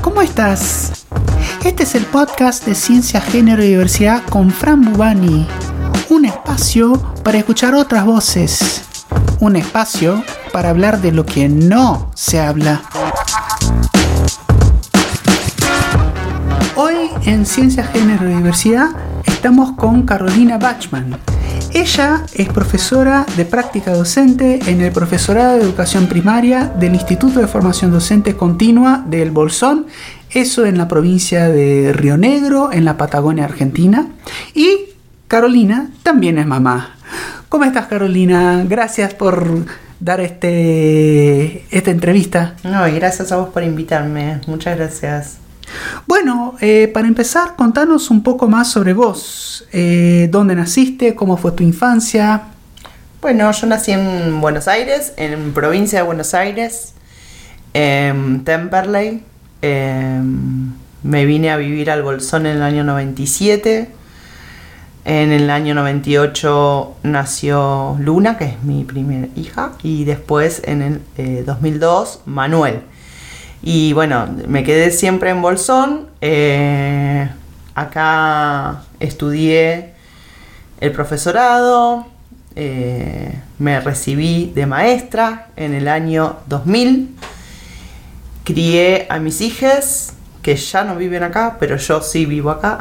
¿cómo estás? Este es el podcast de Ciencia, Género y Diversidad con Fran Bubani. Un espacio para escuchar otras voces. Un espacio para hablar de lo que no se habla. Hoy en Ciencia, Género y Diversidad estamos con Carolina Bachman. Ella es profesora de práctica docente en el profesorado de educación primaria del Instituto de Formación Docente Continua del Bolsón, eso en la provincia de Río Negro, en la Patagonia Argentina. Y Carolina también es mamá. ¿Cómo estás Carolina? Gracias por dar este, esta entrevista. No, gracias a vos por invitarme. Muchas gracias. Bueno, eh, para empezar, contanos un poco más sobre vos. Eh, ¿Dónde naciste? ¿Cómo fue tu infancia? Bueno, yo nací en Buenos Aires, en provincia de Buenos Aires, en Temperley. Em, me vine a vivir al Bolsón en el año 97. En el año 98 nació Luna, que es mi primera hija, y después en el 2002 eh, Manuel. Y bueno, me quedé siempre en Bolsón. Eh, acá estudié el profesorado. Eh, me recibí de maestra en el año 2000. Crié a mis hijas, que ya no viven acá, pero yo sí vivo acá.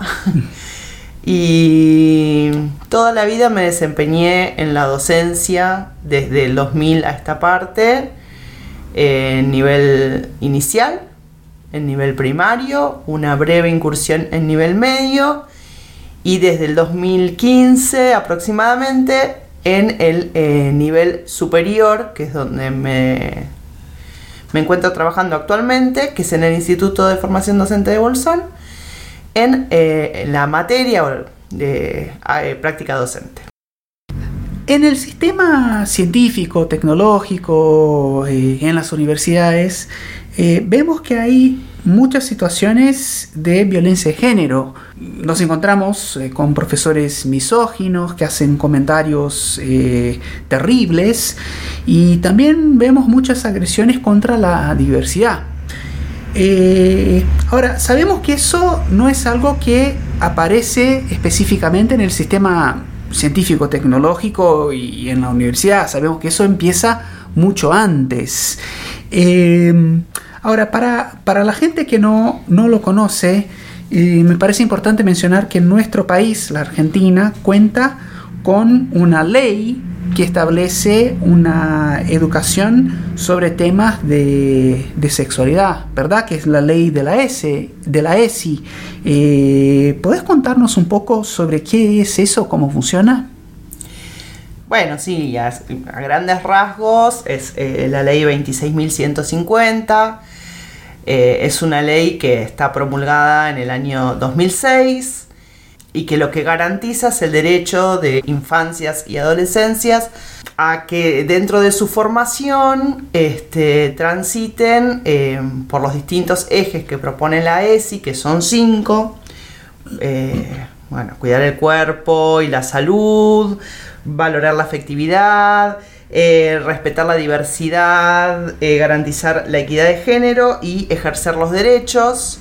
y toda la vida me desempeñé en la docencia desde el 2000 a esta parte en nivel inicial, en nivel primario, una breve incursión en nivel medio y desde el 2015 aproximadamente en el eh, nivel superior, que es donde me, me encuentro trabajando actualmente, que es en el Instituto de Formación Docente de Bolsón, en eh, la materia de eh, práctica docente. En el sistema científico, tecnológico, eh, en las universidades, eh, vemos que hay muchas situaciones de violencia de género. Nos encontramos eh, con profesores misóginos que hacen comentarios terribles y también vemos muchas agresiones contra la diversidad. ahora, sabemos que eso no es algo que aparece específicamente en el sistema científico, tecnológico y en la universidad. Sabemos que eso empieza mucho antes. Eh, ahora, para, para, la gente que no, no lo conoce, eh, me parece importante mencionar que nuestro país, la Argentina, cuenta con una ley que establece una educación sobre temas de, sexualidad, ¿verdad? Que es la ley de la, S, de la ESI. Eh, ¿Podés contarnos un poco sobre qué es eso, cómo funciona? Bueno, sí, a, grandes rasgos es eh, la ley 26.150. Eh, es una ley que está promulgada en el año 2006 y que lo que garantiza es el derecho de infancias y adolescencias a que dentro de su formación este, transiten eh, por los distintos ejes que propone la ESI, que son cinco. Eh, bueno, cuidar el cuerpo y la salud, valorar la afectividad, eh, respetar la diversidad, garantizar la equidad de género y ejercer los derechos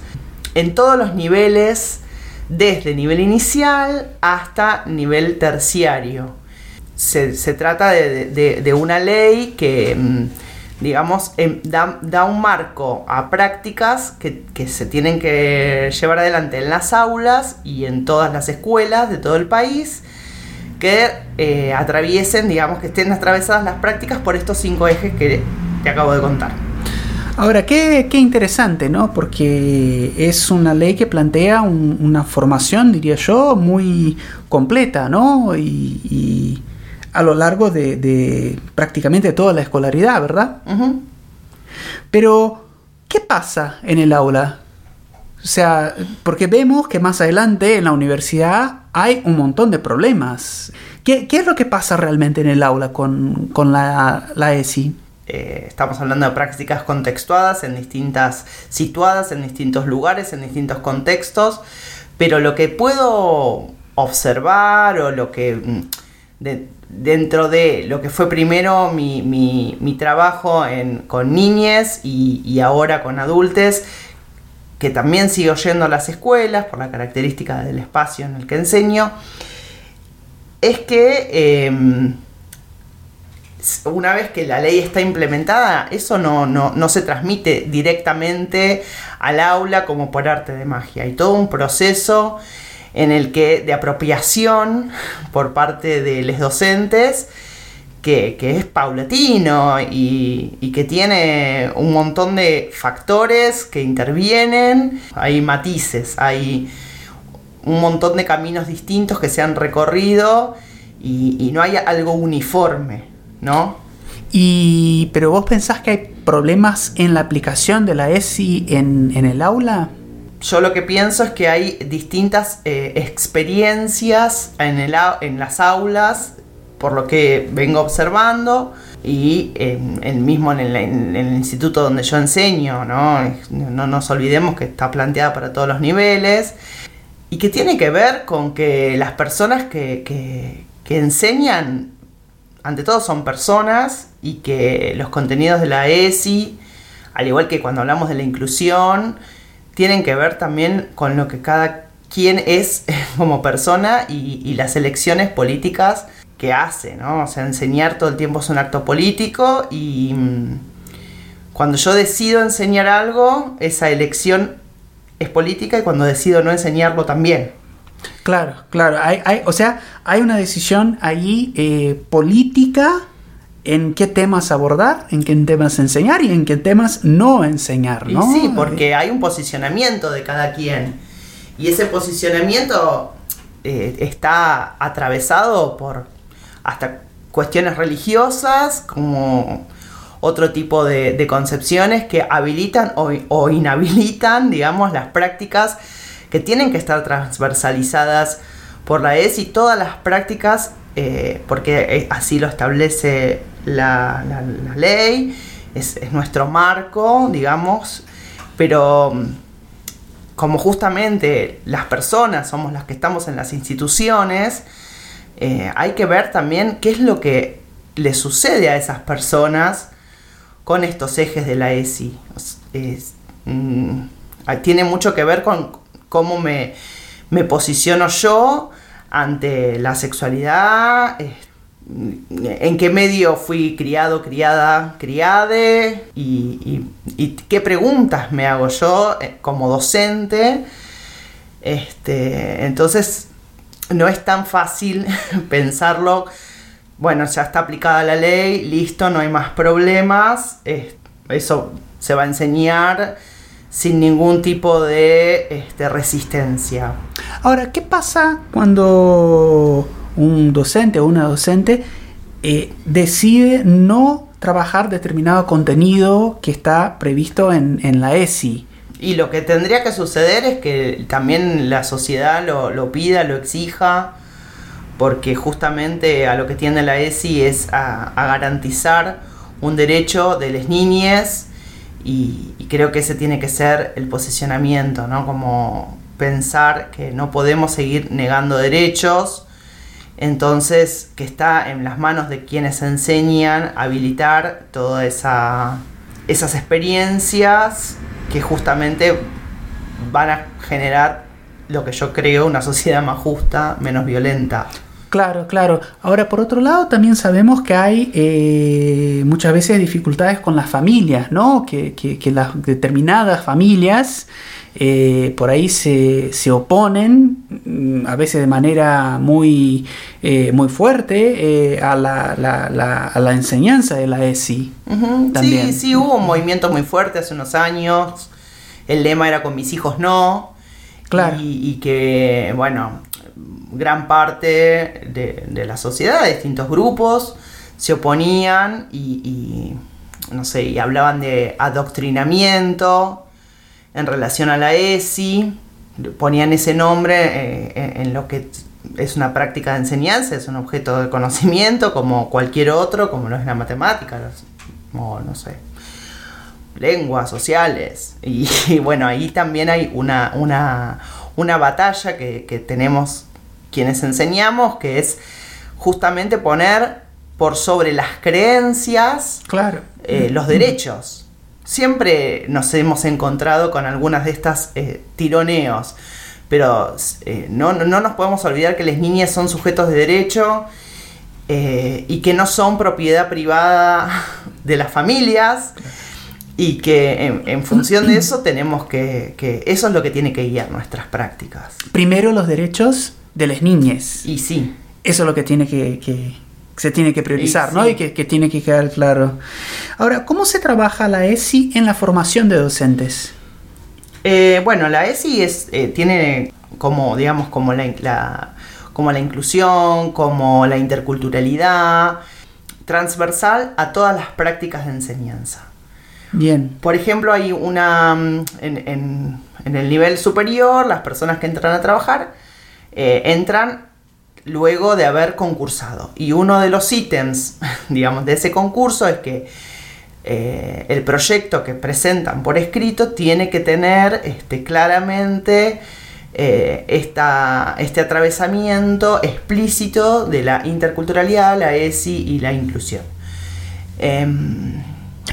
en todos los niveles desde nivel inicial hasta nivel terciario. Se, trata de, una ley que, mm, digamos, em, da, un marco a prácticas que, se tienen que llevar adelante en las aulas y en todas las escuelas de todo el país que eh, atraviesen, digamos, que estén atravesadas las prácticas por estos cinco ejes que te acabo de contar. Ahora, qué, interesante, ¿no? Porque es una ley que plantea una formación, diría yo, muy completa, ¿no? Y, a lo largo de, prácticamente toda la escolaridad, ¿verdad? Pero, ¿qué pasa en el aula? O sea, porque vemos que más adelante en la universidad hay un montón de problemas. ¿Qué, es lo que pasa realmente en el aula con, la, la ESI? Eh, estamos hablando de prácticas contextuadas en distintas, situadas en distintos lugares, en distintos contextos, pero lo que puedo observar o lo que mm, dentro de lo que fue primero mi, trabajo con niñes y, ahora con adultos, que también sigo yendo a las escuelas por la característica del espacio en el que enseño, es que em, una vez que la ley está implementada, eso no, no, se transmite directamente al aula como por arte de magia. Hay todo un proceso en el que de apropiación por parte de los docentes que, es paulatino y, y, que tiene un montón de factores que intervienen, hay matices, hay un montón de caminos distintos que se han recorrido y, no hay algo uniforme, ¿no? Y, pero vos pensás que hay problemas en la aplicación de la ESI en, el aula? Yo lo que pienso es que hay distintas eh, experiencias en, el, en las aulas, por lo que vengo observando, y en, mismo en el, instituto donde yo enseño, ¿no? No nos olvidemos que está planteada para todos los niveles y que tiene que ver con que las personas que, enseñan, ante todo son personas y que los contenidos de la ESI, al igual que cuando hablamos de la inclusión, tienen que ver también con lo que cada quien es como persona y, las elecciones políticas que hace, ¿no? O sea, enseñar todo el tiempo es un acto político y mm, cuando yo decido enseñar algo, esa elección es política y cuando decido no enseñarlo también. Claro, claro. Hay, hay, o sea, hay una decisión ahí eh, política en qué temas abordar, en qué temas enseñar y en qué temas no enseñar, ¿no? sí, porque hay un posicionamiento de cada quien. Y ese posicionamiento eh, está atravesado por hasta cuestiones religiosas, como otro tipo de, concepciones que habilitan o, inhabilitan, digamos, las prácticas que tienen que estar transversalizadas por la ES y todas las prácticas, eh, porque eh, así lo establece la, ley, es, nuestro marco, digamos, pero mm, como justamente las personas somos las que estamos en las instituciones, eh, hay que ver también qué es lo que le sucede a esas personas con estos ejes de la ESI. Mm, tiene mucho que ver con cómo me, posiciono yo ante la sexualidad, en qué medio fui criado, criada, criade y, qué preguntas me hago yo eh, como docente. Este, entonces no es tan fácil pensarlo bueno, ya está aplicada la ley, listo, no hay más problemas, eso se va a enseñar sin ningún tipo de este, resistencia. Ahora, ¿qué pasa cuando un docente o una docente eh, decide no trabajar determinado contenido que está previsto en, la ESI? Y lo que tendría que suceder es que también la sociedad lo, lo pida, lo exija, porque justamente a lo que tiende la ESI es a, garantizar un derecho de las niñas y, creo que ese tiene que ser el posicionamiento, ¿no? Como pensar que no podemos seguir negando derechos, entonces que está en las manos de quienes enseñan habilitar todas esa, esas experiencias que justamente van a generar lo que yo creo una sociedad más justa, menos violenta. Claro, claro. Ahora, por otro lado, también sabemos que hay eh, muchas veces dificultades con las familias, ¿no? Que, las determinadas familias eh, por ahí se, oponen, mm, a veces de manera muy, eh, muy fuerte, a la, enseñanza de la ESI. Sí, sí, hubo un movimiento muy fuerte hace unos años. El lema era con mis hijos no. Claro. y que, bueno, gran parte de, la sociedad, de distintos grupos, se oponían y, no sé, y hablaban de adoctrinamiento en relación a la ESI, ponían ese nombre eh, en lo que es una práctica de enseñanza, es un objeto de conocimiento como cualquier otro, como lo es la matemática, o no sé, lenguas sociales. Y, bueno, ahí también hay una, una, batalla que, que tenemos quienes enseñamos, que es justamente poner por sobre las creencias claro. Eh, los derechos. siempre nos hemos encontrado con algunas de estas eh, tironeos, pero eh, no, no, nos podemos olvidar que las niñas son sujetos de derecho y que no son propiedad privada de las familias y que en, función de eso tenemos que, que, eso es lo que tiene que guiar nuestras prácticas. Primero los derechos de las niñas. Y sí. Eso es lo que tiene que, que se tiene que priorizar, ¿no? Y que, que, tiene que quedar claro. Ahora, ¿cómo se trabaja la ESI en la formación de docentes? Eh, bueno, la ESI es, eh, tiene como, digamos, como la, como la inclusión, como la interculturalidad, transversal a todas las prácticas de enseñanza. Bien. Por ejemplo, hay una, mm, en, en, el nivel superior, las personas que entran a trabajar, eh, entran luego de haber concursado. Y uno de los ítems, digamos, de ese concurso es que eh, el proyecto que presentan por escrito tiene que tener este, claramente eh, este atravesamiento explícito de la interculturalidad, la ESI y la inclusión. Em,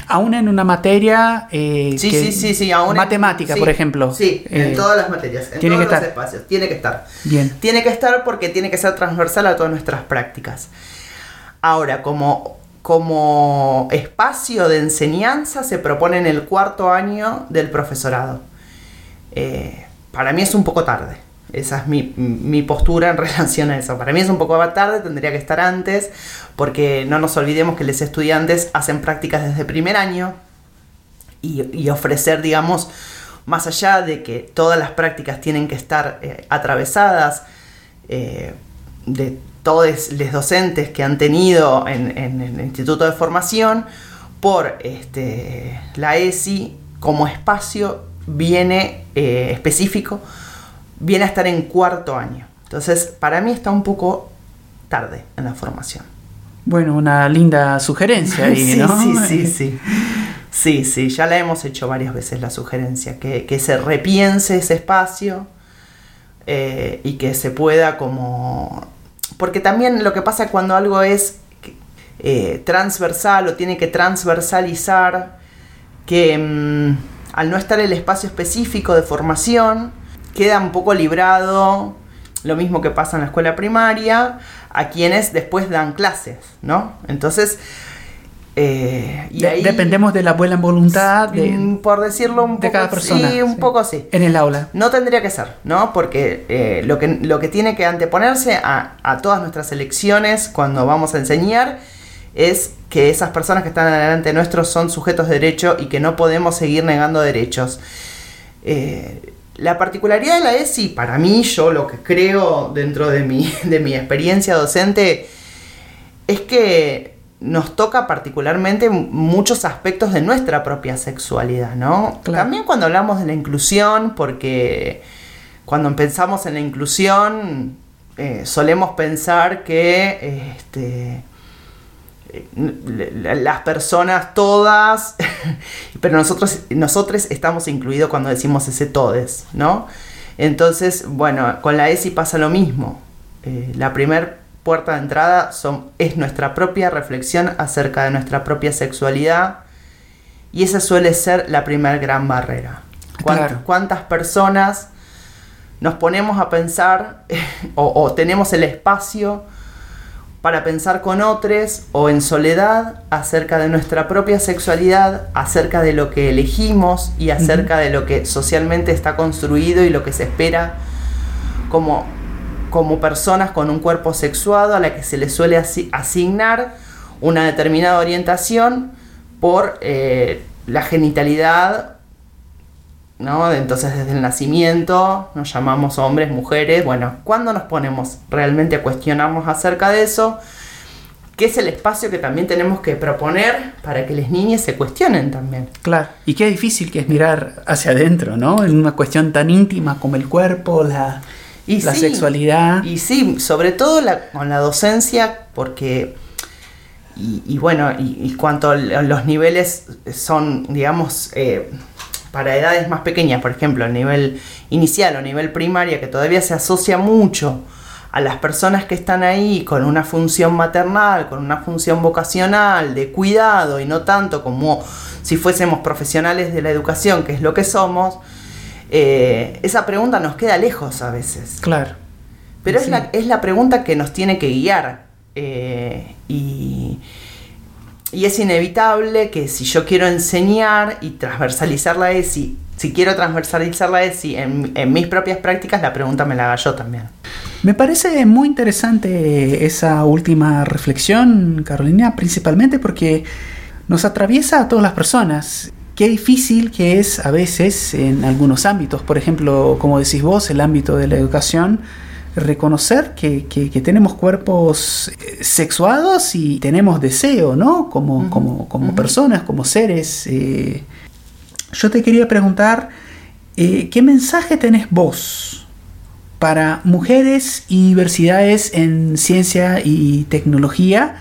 aún en una materia eh, sí, sí, sí, sí, matemática, por ejemplo. Sí, en todas las materias, en tiene todos que los estar. espacios. Tiene que estar. Bien. Tiene que estar porque tiene que ser transversal a todas nuestras prácticas. Ahora, como como espacio de enseñanza se propone en el cuarto año del profesorado. Eh, para mí es un poco tarde. Esa es mi, postura en relación a eso. Para mí es un poco tarde, tendría que estar antes, porque no nos olvidemos que los estudiantes hacen prácticas desde primer año y, ofrecer, digamos, más allá de que todas las prácticas tienen que estar eh, atravesadas eh, de todos los docentes que han tenido en, el Instituto de Formación por este, la ESI como espacio viene eh, específico, viene a estar en cuarto año. Entonces, para mí está un poco tarde en la formación. Bueno, una linda sugerencia ahí, sí, ¿no? Sí, sí, sí. Sí, sí, ya la hemos hecho varias veces la sugerencia, que, que se repiense ese espacio eh, y que se pueda como porque también lo que pasa cuando algo es eh, transversal o tiene que transversalizar, que mm, al no estar el espacio específico de formación, queda un poco librado, lo mismo que pasa en la escuela primaria, a quienes después dan clases, ¿no? Entonces, eh, y ahí, dependemos de la buena voluntad de, mm, por decirlo un de cada persona. Sí, un poco sí. En el aula. No tendría que ser, ¿no? Porque eh, lo, que, lo que tiene que anteponerse a, a, todas nuestras elecciones cuando vamos a enseñar es que esas personas que están delante nuestros son sujetos de derecho y que no podemos seguir negando derechos. Eh, la particularidad de la ESI, para mí, yo lo que creo dentro de mi, de mi experiencia docente, es que nos toca particularmente muchos aspectos de nuestra propia sexualidad, ¿no? También cuando hablamos de la inclusión, porque cuando pensamos en la inclusión eh, solemos pensar que este, las personas todas, pero nosotros, nosotros estamos incluidos cuando decimos ese todes, ¿no? Entonces, bueno, con la ESI pasa lo mismo. Eh, la primera puerta de entrada son, es nuestra propia reflexión acerca de nuestra propia sexualidad y esa suele ser la primera gran barrera. ¿Cuántas personas nos ponemos a pensar o, tenemos el espacio para pensar con otros o en soledad acerca de nuestra propia sexualidad, acerca de lo que elegimos y acerca de lo que socialmente está construido y lo que se espera como como personas con un cuerpo sexuado a la que se les suele asignar una determinada orientación por eh, la genitalidad, ¿no? Entonces desde el nacimiento nos llamamos hombres, mujeres, bueno, ¿cuándo nos ponemos realmente a cuestionarnos acerca de eso? que es el espacio que también tenemos que proponer para que las niñas se cuestionen también. Claro, y qué difícil que es mirar hacia adentro, ¿no? En una cuestión tan íntima como el cuerpo, la, y la sexualidad. Y sí, sobre todo con la docencia, porque, y, bueno, y, cuanto los niveles son, digamos, eh, para edades más pequeñas, por ejemplo, a nivel inicial o nivel primaria, que todavía se asocia mucho a las personas que están ahí con una función maternal, con una función vocacional, de cuidado y no tanto como si fuésemos profesionales de la educación, que es lo que somos, eh, esa pregunta nos queda lejos a veces. Claro. Pero es, la, es la pregunta que nos tiene que guiar. eh, y, y es inevitable que si yo quiero enseñar y transversalizar la ESI, si quiero transversalizar la ESI en, en mis propias prácticas, la pregunta me la haga yo también. Me parece muy interesante esa última reflexión, Carolina, principalmente porque nos atraviesa a todas las personas. Qué difícil que es a veces en algunos ámbitos, por ejemplo, como decís vos, el ámbito de la educación, reconocer que, que- que tenemos cuerpos eh, sexuados y tenemos deseo, ¿no? Como, como, como personas, como seres. eh. Yo te quería preguntar, eh, ¿qué mensaje tenés vos para mujeres y diversidades en ciencia y tecnología?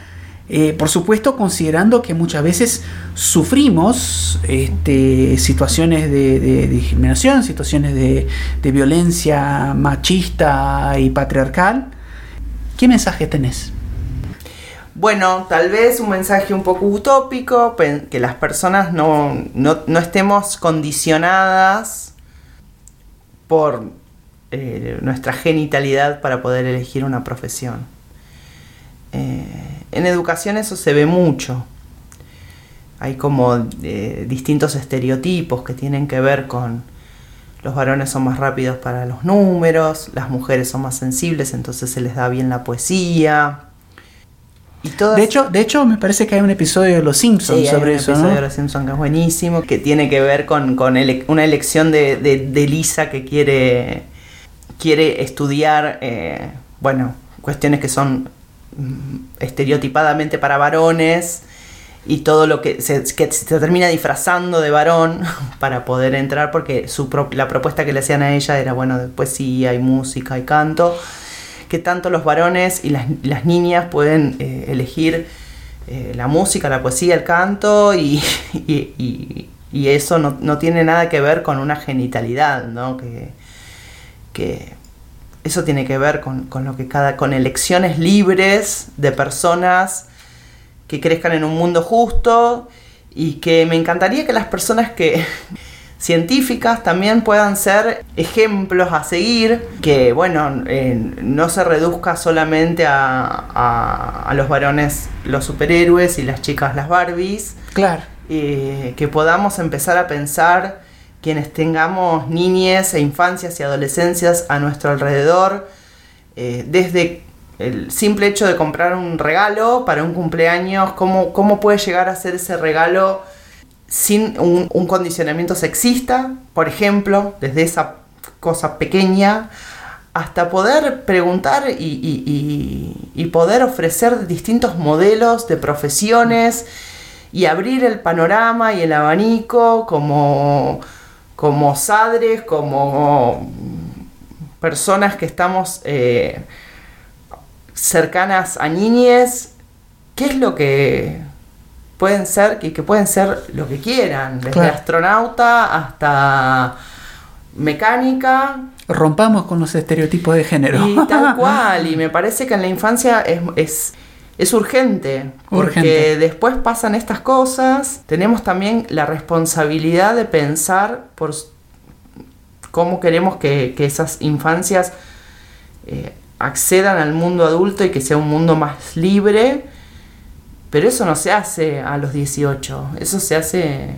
Eh, por supuesto, considerando que muchas veces sufrimos este, situaciones de, discriminación, situaciones de, violencia machista y patriarcal. ¿Qué mensaje tenés? Bueno, tal vez un mensaje un poco utópico, que las personas no, no- no estemos condicionadas por eh, nuestra genitalidad para poder elegir una profesión. Eh, en educación eso se ve mucho. Hay como eh, distintos estereotipos que tienen que ver con los varones son más rápidos para los números, las mujeres son más sensibles, entonces se les da bien la poesía. Y todas De hecho, de hecho, me parece que hay un episodio de Los Simpsons Sí, hay sobre un eso, episodio ¿no? de Los Simpson que es buenísimo, que tiene que ver con, con ele- una elección de, de- de Lisa que quiere, quiere estudiar, eh, bueno, cuestiones que son estereotipadamente para varones y todo lo que se, termina disfrazando de varón para poder entrar porque su la propuesta que le hacían a ella era, bueno, de poesía y música y canto que tanto los varones y las, niñas pueden eh, elegir eh, la música, la poesía, el canto y, y- y- y eso no, no tiene nada que ver con una genitalidad, ¿no? Que, que eso tiene que ver con, con lo que cada, con elecciones libres de personas que crezcan en un mundo justo y que me encantaría que las personas que científicas también puedan ser ejemplos a seguir, que bueno, eh, no se reduzca solamente a, a- a los varones los superhéroes y las chicas las Barbies, Claro. eh, que podamos empezar a pensar quienes tengamos niñez e infancias y adolescencias a nuestro alrededor, eh, desde el simple hecho de comprar un regalo para un cumpleaños, cómo, cómo puede llegar a ser ese regalo sin un, condicionamiento sexista, por ejemplo, desde esa cosa pequeña, hasta poder preguntar y- y poder ofrecer distintos modelos de profesiones y abrir el panorama y el abanico como, como sadres, como personas que estamos eh, cercanas a niñes, ¿qué es lo que pueden ser? Que, que pueden ser lo que quieran, desde Claro. astronauta hasta mecánica, Rompamos con los estereotipos de género. y tal cual, y me parece que en la infancia es, es, es urgente, porque Urgente. después pasan estas cosas, tenemos también la responsabilidad de pensar por cómo queremos que, que esas infancias eh, accedan al mundo adulto y que sea un mundo más libre, pero eso no se hace a los 18, eso se hace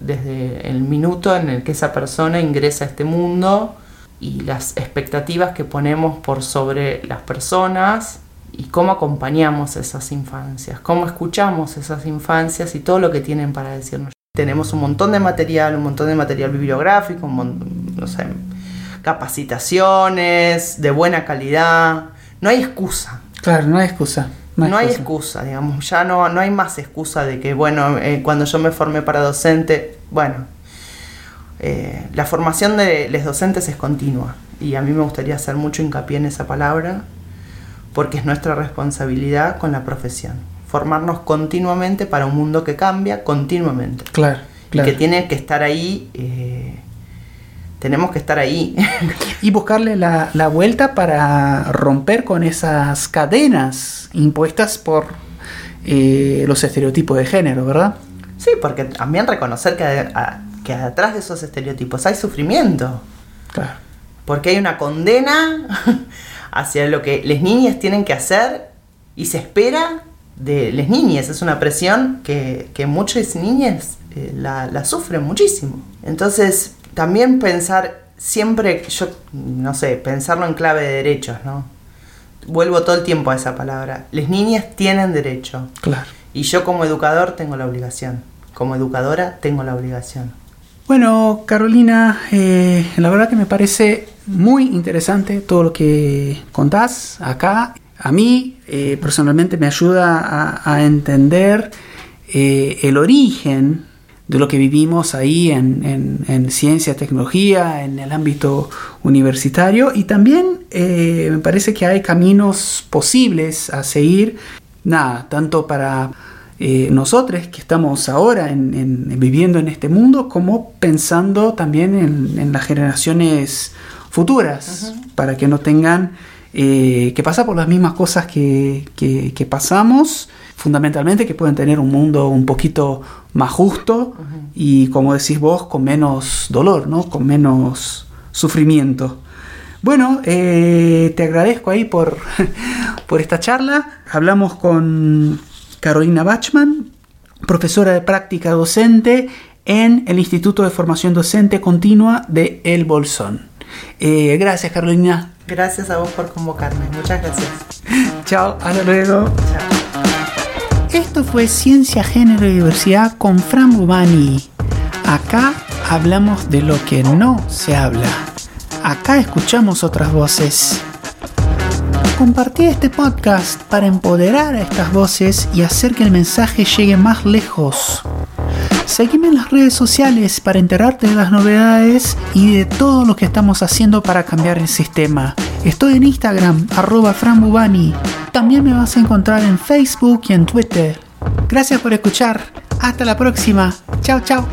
desde el minuto en el que esa persona ingresa a este mundo y las expectativas que ponemos por sobre las personas y cómo acompañamos esas infancias, cómo escuchamos esas infancias y todo lo que tienen para decirnos. Tenemos un montón de material, un montón de material bibliográfico, un mon- no sé, capacitaciones de buena calidad. No hay excusa. Claro, no hay excusa. No hay excusa, digamos, ya no, no hay más excusa de que, bueno, eh, cuando yo me formé para docente, bueno, eh, la formación de los docentes es continua y a mí me gustaría hacer mucho hincapié en esa palabra porque es nuestra responsabilidad con la profesión, formarnos continuamente para un mundo que cambia continuamente Claro, claro. y que tiene que estar ahí, eh, tenemos que estar ahí. Y buscarle la, la vuelta para romper con esas cadenas impuestas por eh, los estereotipos de género, ¿verdad? Sí, porque también reconocer que, a- que atrás de esos estereotipos hay sufrimiento. Claro. Porque hay una condena hacia lo que las niñas tienen que hacer y se espera de las niñas. Es una presión que, que muchas niñas eh, la, la sufren muchísimo. Entonces, también pensar siempre, yo no sé, pensarlo en clave de derechos, ¿no? Vuelvo todo el tiempo a esa palabra. Las niñas tienen derecho. Claro. Y yo como educador tengo la obligación. Como educadora tengo la obligación. Bueno, Carolina, eh, la verdad que me parece muy interesante todo lo que contás acá. A mí eh, personalmente me ayuda a, entender eh, el origen de lo que vivimos ahí en, en- en ciencia, tecnología, en el ámbito universitario y también eh, me parece que hay caminos posibles a seguir, nada, tanto para nosotros que estamos ahora en- en- viviendo en este mundo, como pensando también en las generaciones futuras, para que no tengan eh, que pasar por las mismas cosas que, que- que pasamos, fundamentalmente que pueden tener un mundo un poquito más justo y, como decís vos, con menos dolor, ¿no? con menos sufrimiento. Bueno, eh, te agradezco ahí por, por esta charla. Hablamos con Carolina Bachman, profesora de práctica docente en el Instituto de Formación Docente Continua de El Bolsón. Eh, gracias, Carolina. Gracias a vos por convocarme. Muchas gracias. Chao, hasta luego. Chao. Esto fue Ciencia, Género y Diversidad con Fran Bubani. Acá hablamos de lo que no se habla. Acá escuchamos otras voces. Compartí este podcast para empoderar a estas voces y hacer que el mensaje llegue más lejos. Seguime en las redes sociales para enterarte de las novedades y de todo lo que estamos haciendo para cambiar el sistema. Estoy en Instagram, arroba franbubani. También me vas a encontrar en Facebook y en Twitter. Gracias por escuchar. Hasta la próxima. Chao, chao.